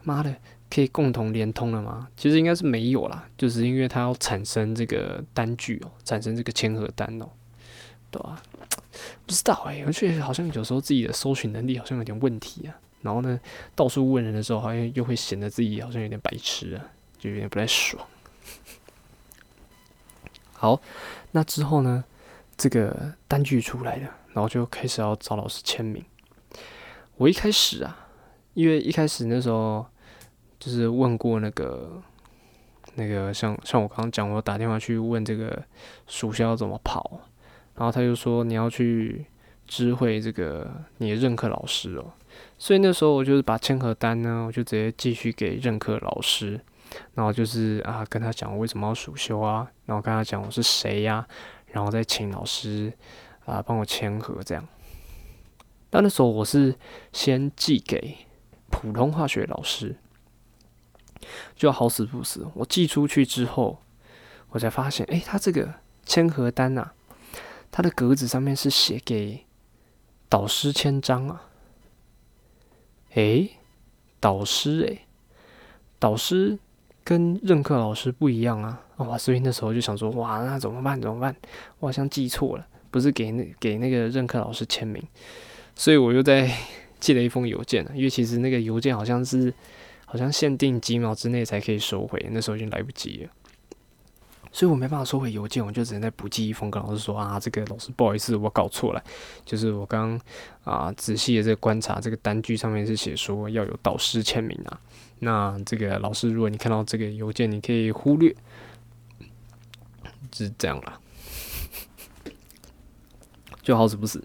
妈的可以共同连通了吗？其实应该是没有啦，就是因为它要产生这个单据哦，产生这个签合单哦，对吧？不知道哎，而且好像有时候自己的搜寻能力好像有点问题啊。然后呢，到处问人的时候，好像又会显得自己好像有点白痴啊，就有点不太爽。好，那之后呢，这个单据出来了，然后就开始要找老师签名。我一开始啊，因为一开始那时候就是问过那个那个像像我刚刚讲，我打电话去问这个暑假要怎么跑。然后他就说你要去知会这个你的任课老师哦，所以那时候我就是把签合单呢，我就直接寄去给任课老师，然后就是啊跟他讲我为什么要暑修啊，然后跟他讲我是谁呀，然后再请老师啊帮我签合这样。但那时候我是先寄给普通化学老师，就好死不死，我寄出去之后，我才发现，哎，他这个签合单呐。他的格子上面是写给导师签章啊，诶，导师诶，导师跟任课老师不一样啊，哇！所以那时候就想说，哇，那怎么办？怎么办？我好像记错了，不是给给那个任课老师签名，所以我又在 [laughs] 寄了一封邮件因为其实那个邮件好像是好像限定几秒之内才可以收回，那时候已经来不及了。所以我没办法收回邮件，我就只能再补寄一封跟老师说啊，这个老师不好意思，我搞错了，就是我刚啊仔细的在观察这个单据上面是写说要有导师签名啊，那这个老师如果你看到这个邮件，你可以忽略，是这样啦，就好死不死，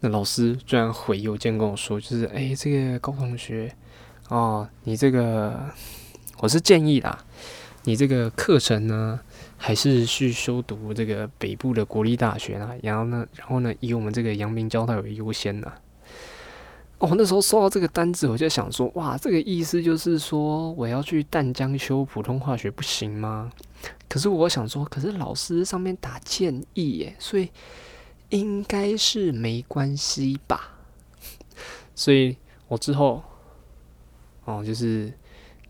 那老师居然回邮件跟我说，就是哎，这个高同学哦，你这个我是建议啦。你这个课程呢，还是去修读这个北部的国立大学呢？然后呢，然后呢，以我们这个阳明交大为优先呢？哦，那时候收到这个单子，我就想说，哇，这个意思就是说我要去淡江修普通化学不行吗？可是我想说，可是老师上面打建议耶，所以应该是没关系吧？[laughs] 所以我之后哦，就是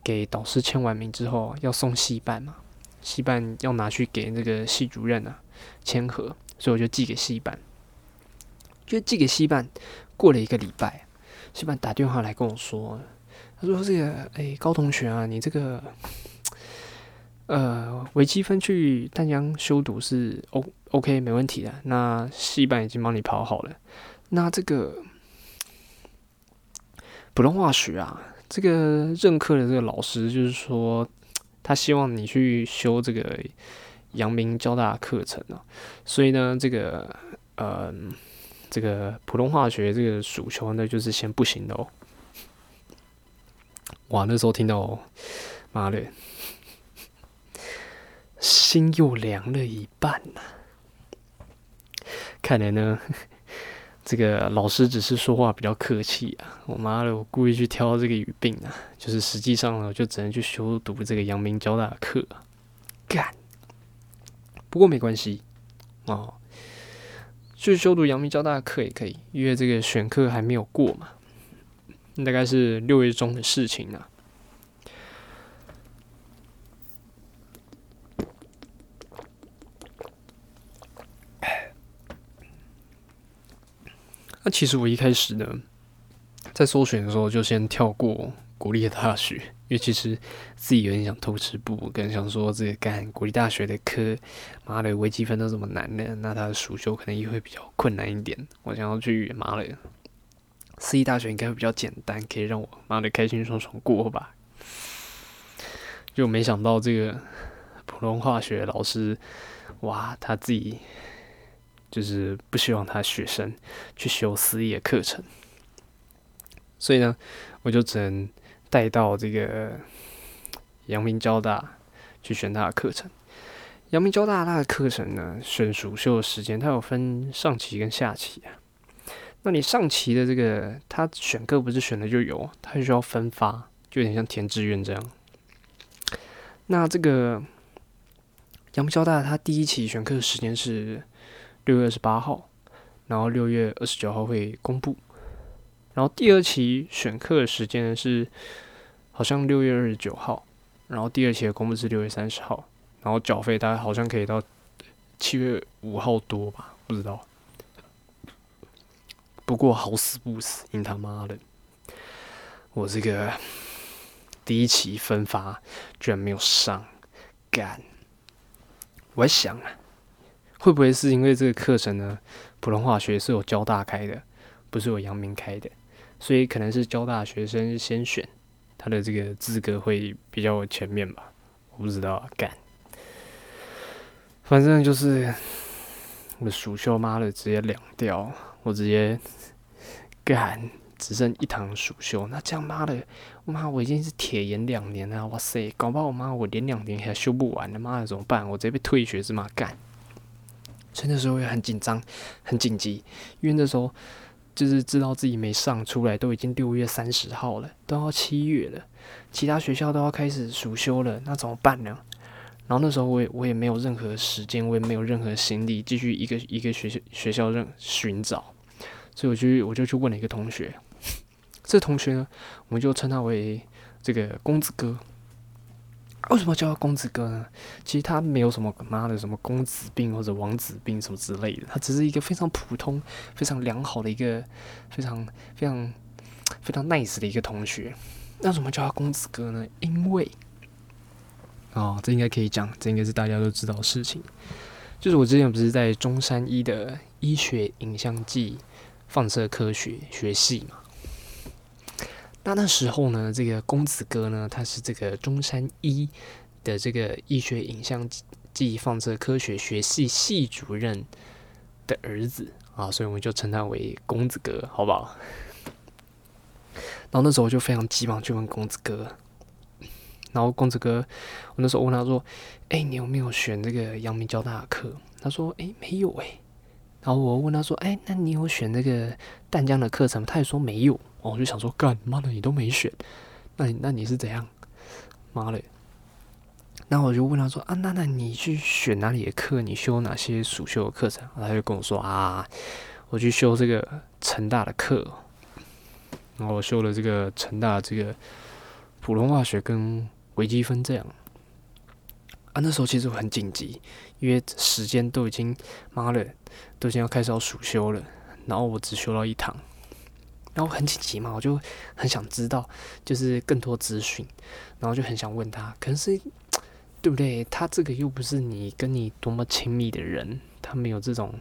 给导师签完名之后要送戏办嘛，戏办要拿去给那个系主任啊签合，所以我就寄给戏办。就寄给戏办，过了一个礼拜，戏办打电话来跟我说，他说：“这个哎，高同学啊，你这个。”呃，微积分去淡江修读是 O OK 没问题的。那戏班已经帮你跑好了。那这个普通话学啊，这个任课的这个老师就是说，他希望你去修这个阳明交大课程啊。所以呢，这个呃，这个普通化学这个暑修那就是先不行的哦。哇，那时候听到，妈的！心又凉了一半呐。看来呢，这个老师只是说话比较客气啊。我妈的，我故意去挑这个语病啊，就是实际上呢，就只能去修读这个阳明交大的课。干，不过没关系哦，去修读阳明交大的课也可以，因为这个选课还没有过嘛，大概是六月中的事情呢。那其实我一开始呢，在搜寻的时候就先跳过国立的大学，因为其实自己有点想偷吃步，跟想说这个干国立大学的科，妈的微积分都这么难的，那他的暑修可能也会比较困难一点。我想要去妈的私立大学应该会比较简单，可以让我妈的开心爽爽过吧。就没想到这个普通化学老师，哇，他自己。就是不希望他学生去修私立的课程，所以呢，我就只能带到这个阳明交大去选他的课程。阳明交大他的课程呢，选暑修的时间，它有分上期跟下期啊。那你上期的这个，他选课不是选的就有，他需要分发，就有点像填志愿这样。那这个阳明交大，他第一期选课的时间是。六月二十八号，然后六月二十九号会公布。然后第二期选课的时间是好像六月二十九号，然后第二期的公布是六月三十号。然后缴费大概好像可以到七月五号多吧，不知道。不过好死不死，你他妈的，我这个第一期分发居然没有上，干！我想啊。会不会是因为这个课程呢？普通话学是有交大开的，不是有阳明开的，所以可能是交大学生先选，他的这个资格会比较前面吧？我不知道，干。反正就是我的暑修妈的直接凉掉，我直接干，只剩一堂暑修。那这样妈的，妈我已经是铁研两年了，哇塞，搞不好我妈我连两年还修不完，他妈的怎么办？我直接被退学是吗？干。所以那时候也很紧张，[laughs] 很紧急，因为那时候就是知道自己没上出来，都已经六月三十号了，都要七月了，其他学校都要开始暑休了，那怎么办呢？然后那时候我也我也没有任何时间，我也没有任何心力继续一个一个学校学校任寻找，所以我就我就去问了一个同学，[laughs] 这同学呢，我们就称他为这个公子哥。为什么叫他公子哥呢？其实他没有什么妈的什么公子病或者王子病什么之类的，他只是一个非常普通、非常良好的一个非常非常非常 nice 的一个同学。那为什么叫他公子哥呢？因为哦，这应该可以讲，这应该是大家都知道的事情。就是我之前不是在中山医的医学影像技放射科学学系嘛。那那时候呢，这个公子哥呢，他是这个中山医的这个医学影像记忆放射科学学系系主任的儿子啊，所以我们就称他为公子哥，好不好？然后那时候我就非常急忙去问公子哥，然后公子哥，我那时候问他说：“哎，你有没有选这个阳明交大的课？”他说：“哎，没有哎。”然后我问他说：“哎，那你有选那个淡江的课程？”他也说没有。我就想说，干妈的你都没选，那你那你是怎样？妈的！那我就问他说啊，那那你去选哪里的课？你修哪些暑修的课程？他就跟我说啊，我去修这个成大的课。然后我修了这个成大这个普通化学跟微积分这样。啊，那时候其实我很紧急，因为时间都已经妈的都已经要开始要暑修了，然后我只修到一堂，然后很紧急嘛，我就很想知道就是更多资讯，然后就很想问他，可是对不对？他这个又不是你跟你多么亲密的人，他没有这种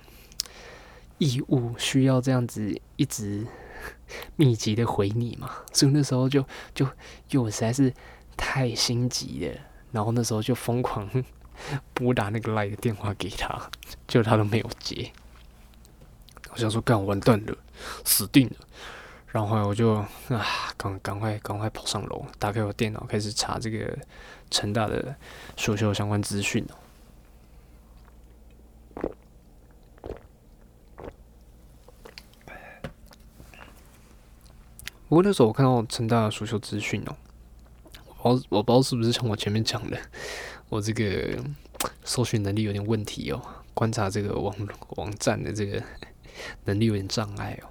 义务需要这样子一直密集的回你嘛，所以那时候就就因为我实在是太心急了。然后那时候就疯狂拨打那个赖的电话给他，结果他都没有接。我想说，干完蛋了，死定了。然后我就啊，赶赶快赶快跑上楼，打开我电脑，开始查这个成大的数修相关资讯不过那时候我看到成大的数修资讯哦。我我不知道是不是像我前面讲的，我这个搜寻能力有点问题哦，观察这个网网站的这个 [laughs] 能力有点障碍哦。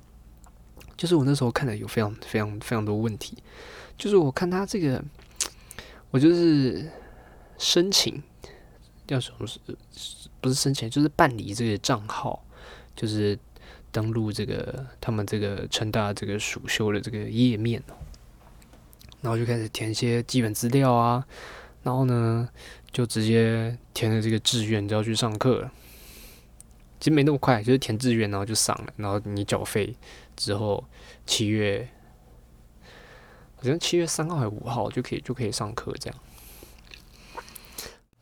就是我那时候看的有非常非常非常多问题，就是我看他这个，我就是申请要什么是不是申请，就是办理这个账号，就是登录这个他们这个成大这个暑修的这个页面。然后就开始填一些基本资料啊，然后呢，就直接填了这个志愿就要去上课了。其实没那么快，就是填志愿然后就上了，然后你缴费之后，七月好像七月三号还是五号就可以就可以上课这样。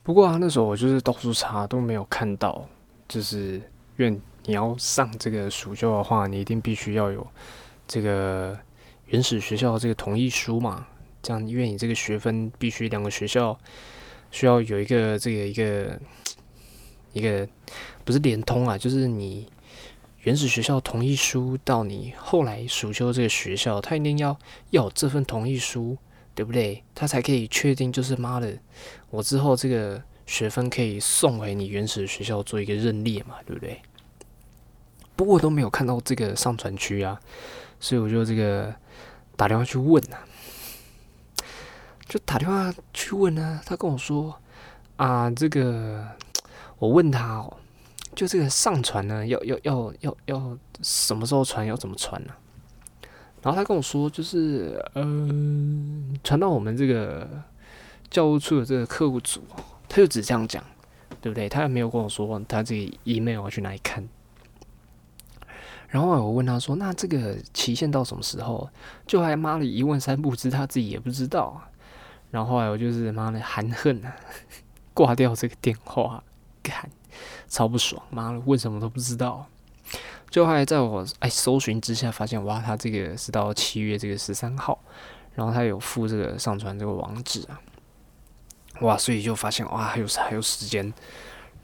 不过啊，那时候我就是到处查都没有看到，就是因为你要上这个暑假的话，你一定必须要有这个。原始学校这个同意书嘛，这样因为你这个学分必须两个学校需要有一个这个一个一个不是联通啊，就是你原始学校同意书到你后来暑修这个学校，他一定要要这份同意书，对不对？他才可以确定就是妈的，我之后这个学分可以送回你原始学校做一个认列嘛，对不对？不过都没有看到这个上传区啊，所以我就这个。打电话去问呐，就打电话去问呢。他跟我说：“啊，这个我问他哦，就这个上传呢，要要要要要什么时候传，要怎么传呢？”然后他跟我说：“就是呃，传到我们这个教务处的这个客户组。”他就只这样讲，对不对？他也没有跟我说他这个 email 要去哪里看。然后我问他说：“那这个期限到什么时候？”就还妈的一问三不知，他自己也不知道。然后后来我就是妈的含恨啊，挂掉这个电话，干，超不爽，妈的问什么都不知道。就后还在我哎搜寻之下，发现哇，他这个是到七月这个十三号，然后他有附这个上传这个网址啊，哇，所以就发现哇还有还有时间，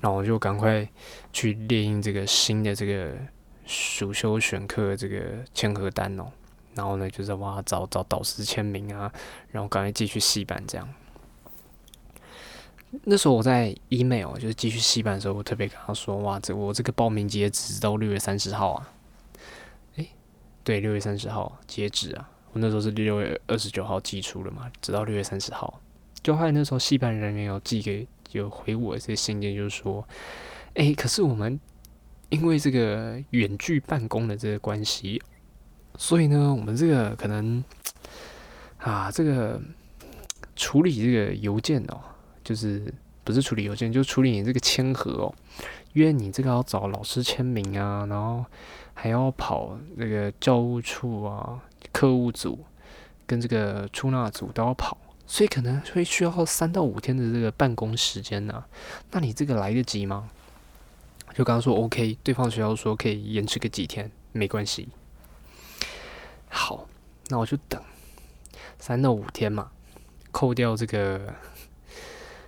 然后我就赶快去列印这个新的这个。暑修选课这个签合单哦，然后呢，就是哇找找导师签名啊，然后赶快继续戏班这样。那时候我在 email 就是继续戏班的时候，我特别跟他说哇，这我这个报名截止到六月三十号啊。诶，对，六月三十号截止啊。我那时候是六月二十九号寄出了嘛，直到六月三十号。就后来那时候戏班人员有寄给有回我这些信件，就是说，诶，可是我们。因为这个远距办公的这个关系，所以呢，我们这个可能啊，这个处理这个邮件哦，就是不是处理邮件，就处理你这个签合哦，因为你这个要找老师签名啊，然后还要跑那个教务处啊、客户组跟这个出纳组都要跑，所以可能会需要三到五天的这个办公时间呢。那你这个来得及吗？就刚刚说 OK，对方学校说可以延迟个几天，没关系。好，那我就等三到五天嘛，扣掉这个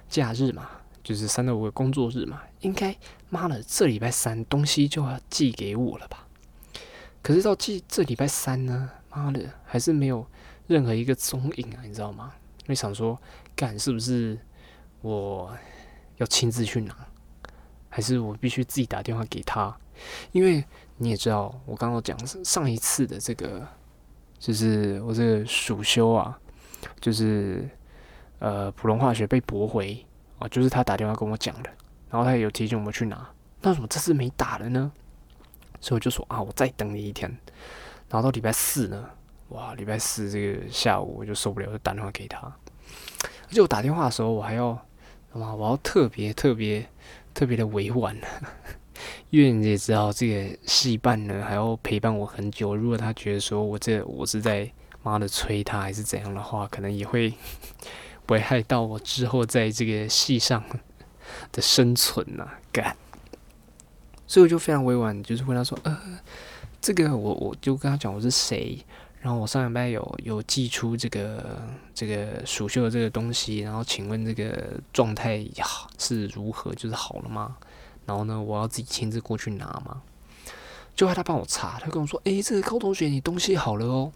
假日嘛，就是三到五个工作日嘛，应该妈的这礼拜三东西就要寄给我了吧？可是到寄这礼拜三呢，妈的还是没有任何一个踪影啊，你知道吗？你想说，干是不是我要亲自去拿？还是我必须自己打电话给他，因为你也知道，我刚刚讲上一次的这个就是我这个暑修啊，就是呃普通化学被驳回啊，就是他打电话跟我讲的，然后他也有提醒我们去拿，那怎么这次没打了呢？所以我就说啊，我再等你一天，然后到礼拜四呢，哇，礼拜四这个下午我就受不了，就打电话给他，而且我打电话的时候我还要，嘛，我要特别特别特别的委婉。[laughs] 因为你也知道，这个戏伴呢还要陪伴我很久。如果他觉得说我这我是在妈的催他，还是怎样的话，可能也会危害到我之后在这个戏上的生存呐。干，所以我就非常委婉，就是问他说：“呃，这个我我就跟他讲我是谁，然后我上礼拜有有寄出这个这个蜀绣的这个东西，然后请问这个状态好是如何？就是好了吗？”然后呢，我要自己亲自过去拿吗。就害他帮我查，他跟我说：“诶，这个高同学，你东西好了哦。”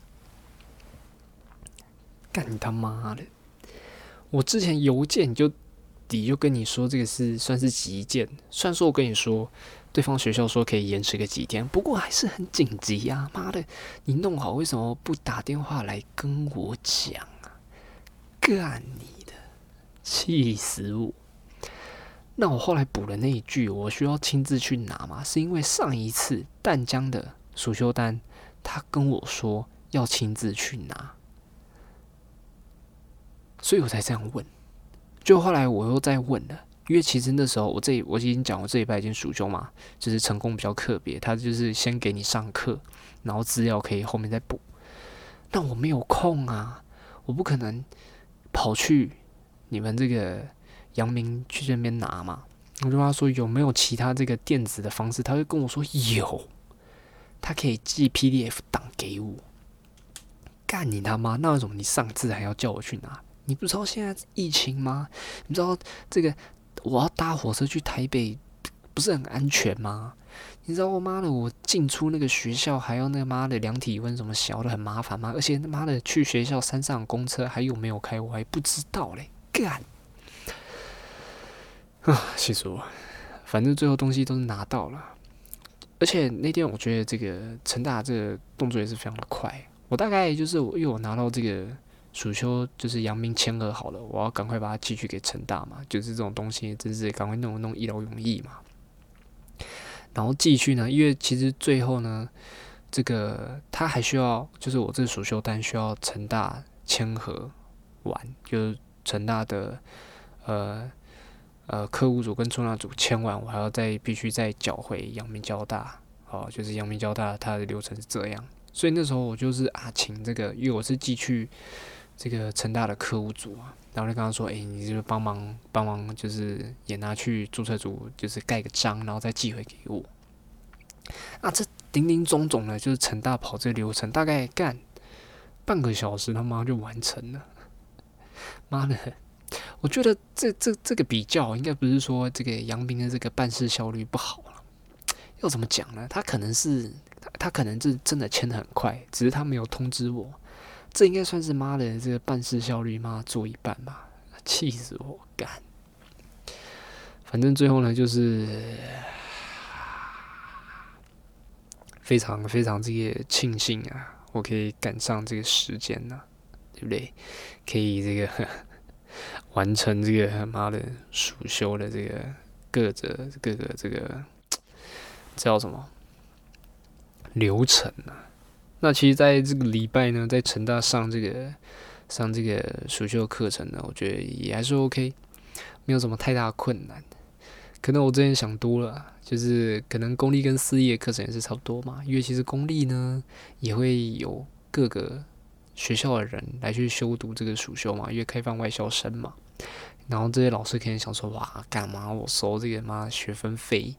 干你他妈的！我之前邮件就底就跟你说，这个是算是急件。虽然说我跟你说，对方学校说可以延迟个几天，不过还是很紧急呀！妈的，你弄好为什么不打电话来跟我讲啊？干你的！气死我！那我后来补了那一句，我需要亲自去拿嘛？是因为上一次淡江的暑修单，他跟我说要亲自去拿，所以我才这样问。就后来我又再问了，因为其实那时候我这我已经讲我这一拜已经暑修嘛，就是成功比较特别，他就是先给你上课，然后资料可以后面再补。但我没有空啊，我不可能跑去你们这个。杨明去这边拿嘛，我就问他说有没有其他这个电子的方式，他就跟我说有，他可以寄 PDF 档给我。干你他妈！那为什么你上次还要叫我去拿？你不知道现在疫情吗？你知道这个我要搭火车去台北不是很安全吗？你知道我妈的我进出那个学校还要那个妈的量体温什么小的很麻烦吗？而且他妈的去学校山上公车还有没有开我还不知道嘞，干！啊，气死我！反正最后东西都是拿到了，而且那天我觉得这个陈大这个动作也是非常的快。我大概就是我因为我拿到这个暑修，就是杨明签合好了，我要赶快把它寄去给陈大嘛。就是这种东西，真是赶快弄弄一劳永逸嘛。然后寄去呢，因为其实最后呢，这个他还需要，就是我这暑修单需要陈大签合完，就是陈大的呃。呃，客户组跟中纳组签完，我还要再必须再缴回阳明交大，哦，就是阳明交大它的流程是这样，所以那时候我就是啊，请这个，因为我是寄去这个成大的客户组啊，然后就跟他说，哎，你就帮忙帮忙，就是也拿去注册组，就是盖个章，然后再寄回给我。啊，这零零总总的，就是成大跑这流程，大概干半个小时，他妈就完成了，妈的！我觉得这这这个比较应该不是说这个杨斌的这个办事效率不好，要怎么讲呢？他可能是他可能是真的签的很快，只是他没有通知我。这应该算是妈的这个办事效率妈做一半吧，气死我干！反正最后呢，就是非常非常这个庆幸啊，我可以赶上这个时间呢，对不对？可以这个。[laughs] 完成这个妈的暑修的这个各个各个这个叫什么流程啊？那其实在这个礼拜呢，在成大上这个上这个暑修课程呢，我觉得也还是 OK，没有什么太大困难。可能我之前想多了，就是可能公立跟私立的课程也是差不多嘛，因为其实公立呢也会有各个。学校的人来去修读这个暑修嘛，因为开放外校生嘛，然后这些老师肯定想说，哇，干嘛我收这个妈学分费？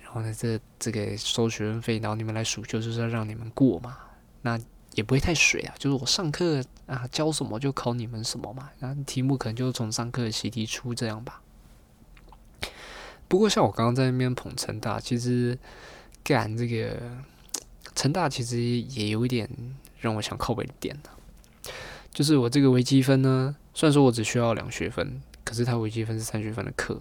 然后呢，这这个收学分费，然后你们来暑修就是要让你们过嘛，那也不会太水啊，就是我上课啊教什么就考你们什么嘛，然后题目可能就是从上课习题出这样吧。不过像我刚刚在那边捧成大，其实干这个成大其实也有一点让我想靠北的点呢。就是我这个微积分呢，虽然说我只需要两学分，可是他微积分是三学分的课，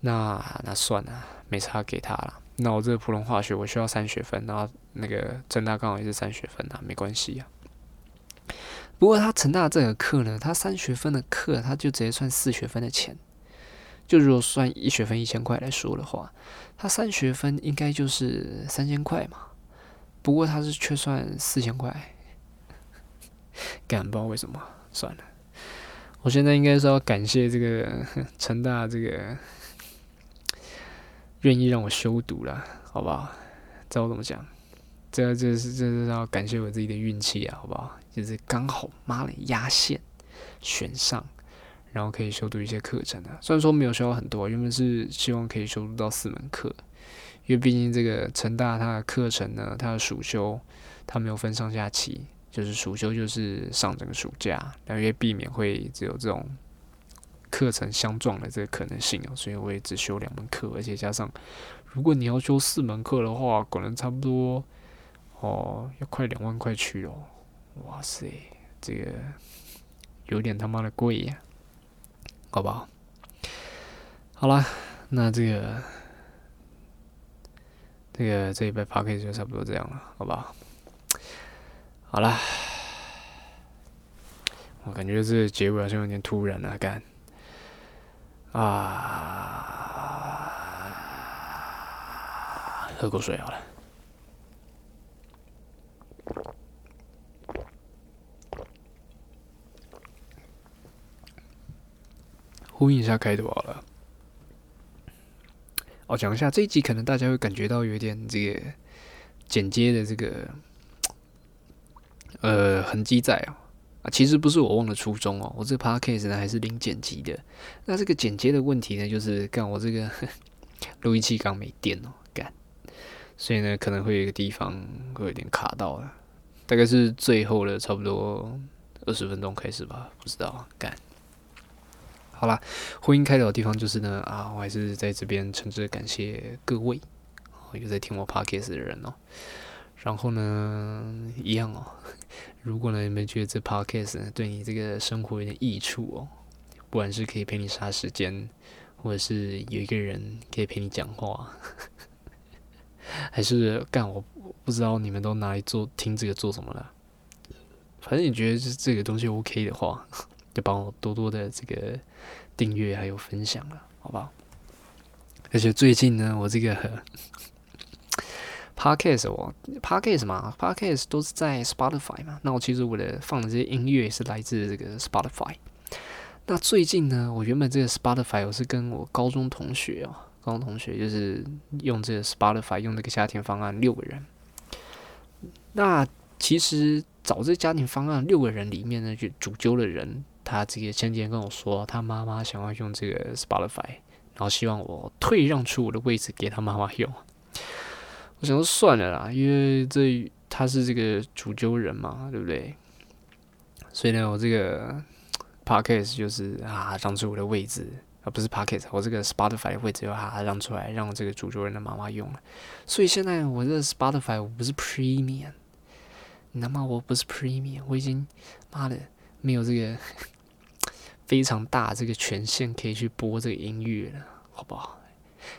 那那算了，没差给他了。那我这个普通化学我需要三学分，然后那个正大刚好也是三学分啊，没关系呀。不过他成大这个课呢，他三学分的课，他就直接算四学分的钱。就如果算一学分一千块来说的话，他三学分应该就是三千块嘛。不过他是却算四千块，干不知道为什么，算了。我现在应该是要感谢这个 [laughs] 成大这个愿意让我修读了，好不好？知道我怎么讲？这这是这是要感谢我自己的运气啊，好不好？就是刚好妈的压线选上，然后可以修读一些课程啊。虽然说没有修到很多，原本是希望可以修读到四门课，因为毕竟这个成大它的课程呢，它的暑修它没有分上下期，就是暑修就是上整个暑假，然后因为避免会只有这种课程相撞的这个可能性哦，所以我也只修两门课，而且加上如果你要修四门课的话，可能差不多。哦，要快两万块去哦！哇塞，这个有点他妈的贵呀，好不好？好了，那这个这个这一杯 p a c k a g e 就差不多这样了，好不好？好了，我感觉这结尾好像有点突然啊，干啊，喝口水好了。呼应一下开头好了。哦，讲一下这一集，可能大家会感觉到有点这个剪接的这个呃痕迹在哦。啊，其实不是我忘了初衷哦，我这个 podcast 呢还是零剪辑的。那这个剪接的问题呢，就是干我这个录音器刚没电哦，干，所以呢可能会有一个地方会有点卡到了，大概是最后的差不多二十分钟开始吧，不知道干。好啦，婚姻开头的地方就是呢啊，我还是在这边诚挚感谢各位，有在听我 podcast 的人哦。然后呢，一样哦，[laughs] 如果呢你们觉得这 podcast 对你这个生活有点益处哦，不管是可以陪你杀时间，或者是有一个人可以陪你讲话，[laughs] 还是干我不知道你们都拿来做听这个做什么了。反正你觉得这这个东西 OK 的话。[laughs] 就帮我多多的这个订阅还有分享了，好不好？而且最近呢，我这个 podcast 我 podcast 嘛，podcast 都是在 Spotify 嘛。那我其实我的放的这些音乐是来自这个 Spotify。那最近呢，我原本这个 Spotify 我是跟我高中同学哦，高中同学就是用这个 Spotify 用这个家庭方案六个人。那其实找这家庭方案六个人里面呢，就主揪的人。他这个前几天跟我说，他妈妈想要用这个 Spotify，然后希望我退让出我的位置给他妈妈用。我想说算了啦，因为这他是这个主揪人嘛，对不对？所以呢，我这个 [coughs] Podcast 就是啊，让出我的位置，而不是 Podcast，我这个 Spotify 的位置要啊让出来，让这个主揪人的妈妈用了。所以现在我这个 Spotify 我不是 Premium，你他妈我不是 Premium，我已经妈的没有这个。[laughs] 非常大这个权限可以去播这个音乐了，好不好？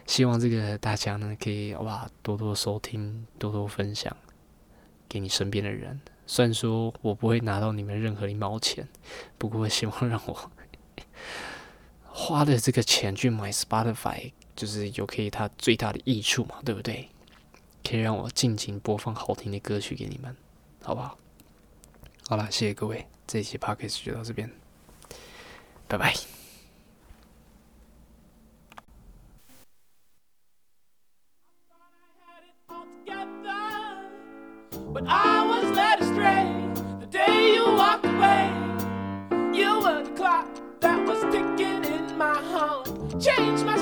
希望这个大家呢可以哇多多收听，多多分享给你身边的人。虽然说我不会拿到你们任何一毛钱，不过希望让我花的这个钱去买 Spotify，就是有可以它最大的益处嘛，对不对？可以让我尽情播放好听的歌曲给你们，好不好？好了，谢谢各位，这一期 Podcast 就到这边。拜拜。But I was led astray the day you walked away. You were the clock that was ticking in my heart. Changed my